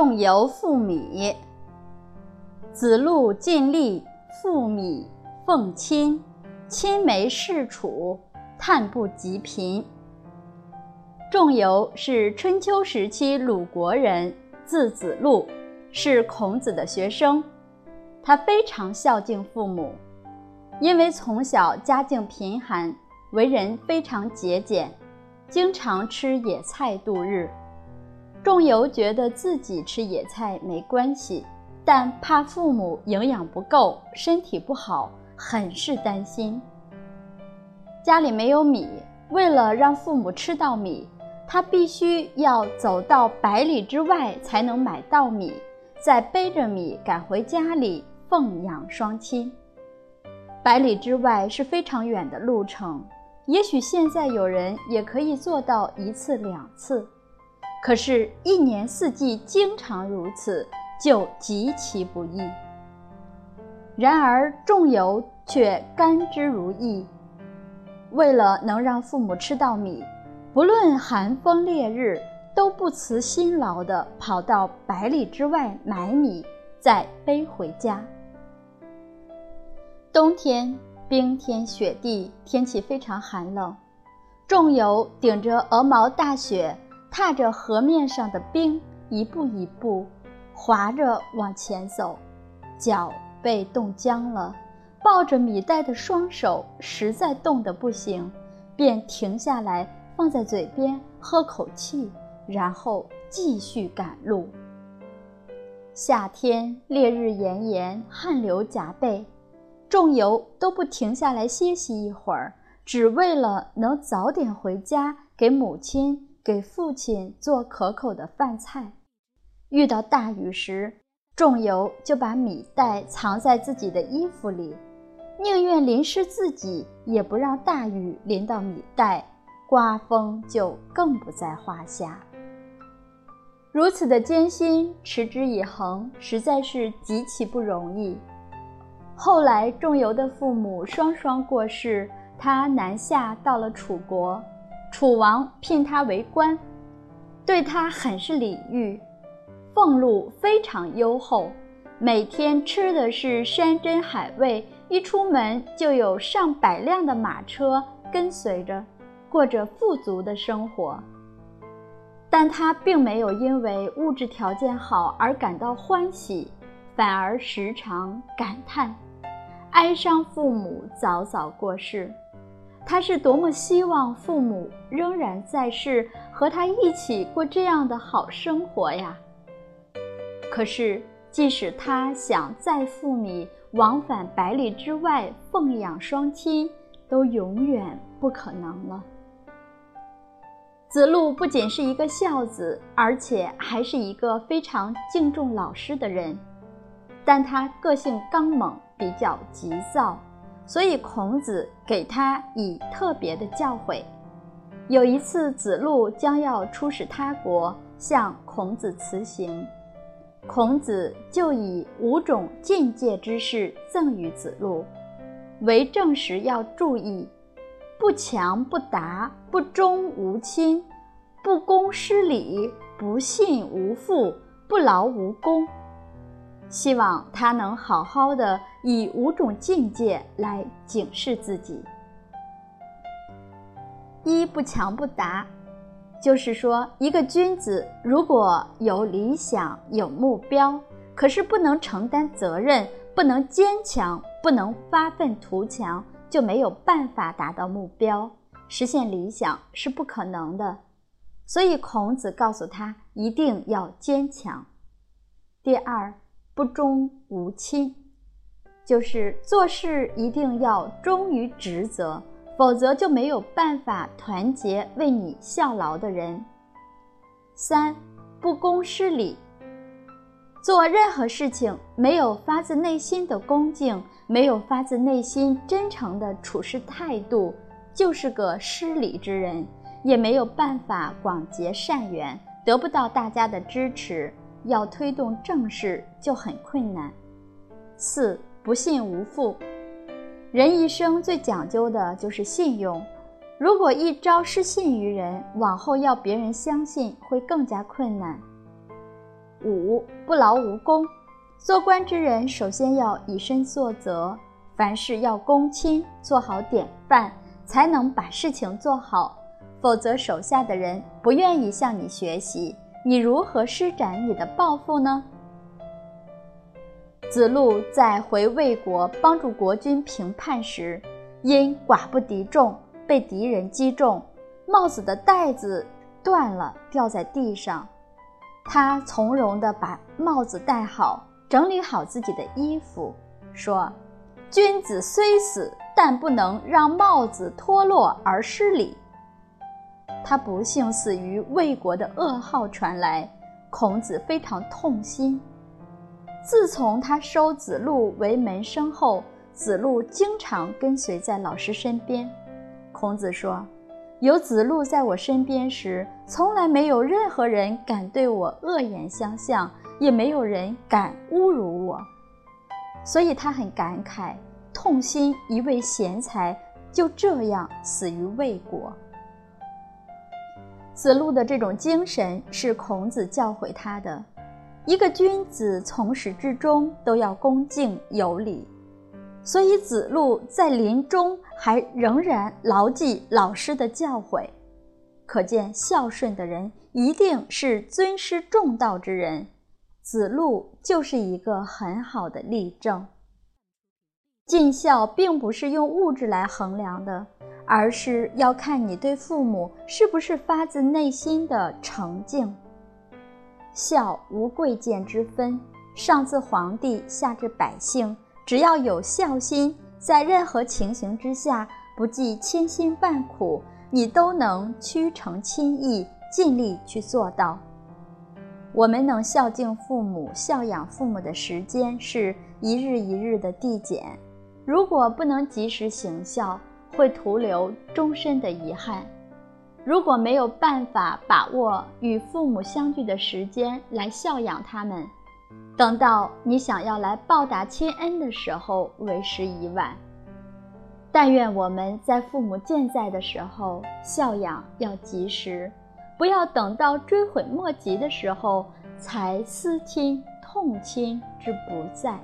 仲由赋米。子路尽力赋米奉亲，亲没事楚，叹不及贫。仲由是春秋时期鲁国人，字子路，是孔子的学生。他非常孝敬父母，因为从小家境贫寒，为人非常节俭，经常吃野菜度日。仲由觉得自己吃野菜没关系，但怕父母营养不够，身体不好，很是担心。家里没有米，为了让父母吃到米，他必须要走到百里之外才能买到米，再背着米赶回家里奉养双亲。百里之外是非常远的路程，也许现在有人也可以做到一次两次。可是，一年四季经常如此，就极其不易。然而，仲由却甘之如饴。为了能让父母吃到米，不论寒风烈日，都不辞辛劳地跑到百里之外买米，再背回家。冬天冰天雪地，天气非常寒冷，仲由顶着鹅毛大雪。踏着河面上的冰，一步一步滑着往前走，脚被冻僵了，抱着米袋的双手实在冻得不行，便停下来放在嘴边喝口气，然后继续赶路。夏天烈日炎炎，汗流浃背，仲游都不停下来歇息一会儿，只为了能早点回家给母亲。给父亲做可口的饭菜。遇到大雨时，仲由就把米袋藏在自己的衣服里，宁愿淋湿自己，也不让大雨淋到米袋。刮风就更不在话下。如此的艰辛，持之以恒，实在是极其不容易。后来，仲由的父母双双过世，他南下到了楚国。楚王聘他为官，对他很是礼遇，俸禄非常优厚，每天吃的是山珍海味，一出门就有上百辆的马车跟随着，过着富足的生活。但他并没有因为物质条件好而感到欢喜，反而时常感叹，哀伤父母早早过世。他是多么希望父母仍然在世，和他一起过这样的好生活呀！可是，即使他想再赴米往返百里之外奉养双亲，都永远不可能了。子路不仅是一个孝子，而且还是一个非常敬重老师的人，但他个性刚猛，比较急躁。所以孔子给他以特别的教诲。有一次，子路将要出使他国，向孔子辞行，孔子就以五种境界之事赠予子路。为政时要注意：不强不达，不忠无亲，不公失礼，不信无父，不劳无功。希望他能好好的以五种境界来警示自己。一不强不达，就是说，一个君子如果有理想、有目标，可是不能承担责任，不能坚强，不能发愤图强，就没有办法达到目标，实现理想是不可能的。所以孔子告诉他，一定要坚强。第二。不忠无亲，就是做事一定要忠于职责，否则就没有办法团结为你效劳的人。三不公失礼，做任何事情没有发自内心的恭敬，没有发自内心真诚的处事态度，就是个失礼之人，也没有办法广结善缘，得不到大家的支持。要推动正事就很困难。四不信无父，人一生最讲究的就是信用。如果一朝失信于人，往后要别人相信会更加困难。五不劳无功。做官之人首先要以身作则，凡事要躬亲，做好典范，才能把事情做好。否则，手下的人不愿意向你学习，你如何施展你的抱负呢？子路在回魏国帮助国君平叛时，因寡不敌众，被敌人击中，帽子的带子断了，掉在地上。他从容地把帽子戴好，整理好自己的衣服，说：“君子虽死，但不能让帽子脱落而失礼。”他不幸死于魏国的噩耗传来，孔子非常痛心。自从他收子路为门生后，子路经常跟随在老师身边。孔子说：“有子路在我身边时，从来没有任何人敢对我恶言相向，也没有人敢侮辱我。”所以他很感慨，痛心一位贤才就这样死于魏国。子路的这种精神是孔子教诲他的。一个君子从始至终都要恭敬有礼，所以子路在临终还仍然牢记老师的教诲。可见孝顺的人一定是尊师重道之人，子路就是一个很好的例证。尽孝并不是用物质来衡量的，而是要看你对父母是不是发自内心的诚敬。孝无贵贱之分，上自皇帝，下至百姓，只要有孝心，在任何情形之下，不计千辛万苦，你都能屈诚亲意，尽力去做到。我们能孝敬父母、孝养父母的时间是一日一日的递减，如果不能及时行孝，会徒留终身的遗憾。如果没有办法把握与父母相聚的时间来孝养他们，等到你想要来报答亲恩的时候，为时已晚。但愿我们在父母健在的时候孝养要及时，不要等到追悔莫及的时候才思亲痛亲之不在。